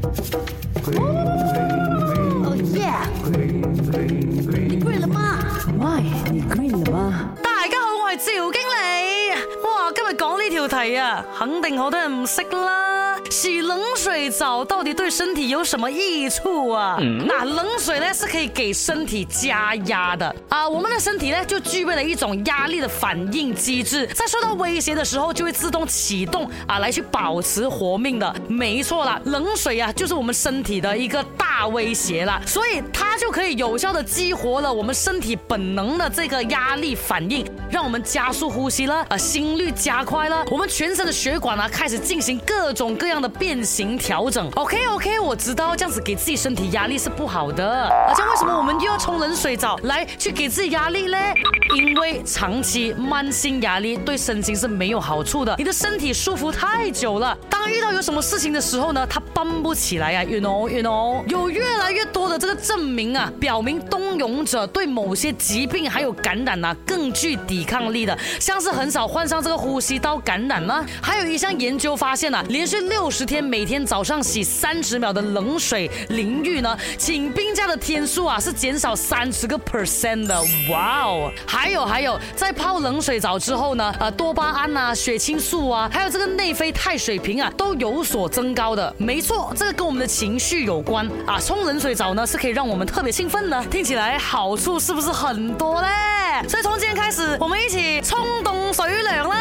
哦耶！你 g r e 了吗你 g r e 了吗？大家好，我系赵经理。哇，今日讲呢条题啊，肯定好多人唔识啦。洗冷水澡到底对身体有什么益处啊？那冷水呢是可以给身体加压的啊。我们的身体呢就具备了一种压力的反应机制，在受到威胁的时候就会自动启动啊，来去保持活命的。没错啦，冷水呀就是我们身体的一个大威胁了，所以它就可以有效的激活了我们身体本能的这个压力反应，让我们加速呼吸了啊，心率加快了，我们全身的血管呢开始进行各种各。这样的变形调整，OK OK，我知道这样子给自己身体压力是不好的。而且为什么我们又要冲冷水澡来去给自己压力呢？因为长期慢性压力对身心是没有好处的。你的身体舒服太久了，当遇到有什么事情的时候呢，它搬不起来啊。You know，you know。有越来越多的这个证明啊，表明冬泳者对某些疾病还有感染啊更具抵抗力的，像是很少患上这个呼吸道感染吗？还有一项研究发现呢，连续六六十天每天早上洗三十秒的冷水淋浴呢，请病假的天数啊是减少三十个 percent 的哇！哦！还有还有，在泡冷水澡之后呢，呃，多巴胺啊、血清素啊，还有这个内啡肽水平啊，都有所增高的。没错，这个跟我们的情绪有关啊。冲冷水澡呢是可以让我们特别兴奋的，听起来好处是不是很多嘞？所以从今天开始，我们一起冲冻水凉啦！